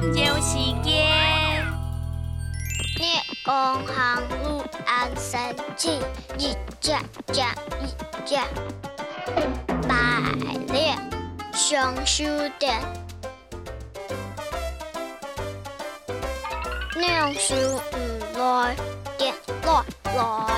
探究时间。日光行路安神气，一只只一只，百列上书店，念书唔来，电来来。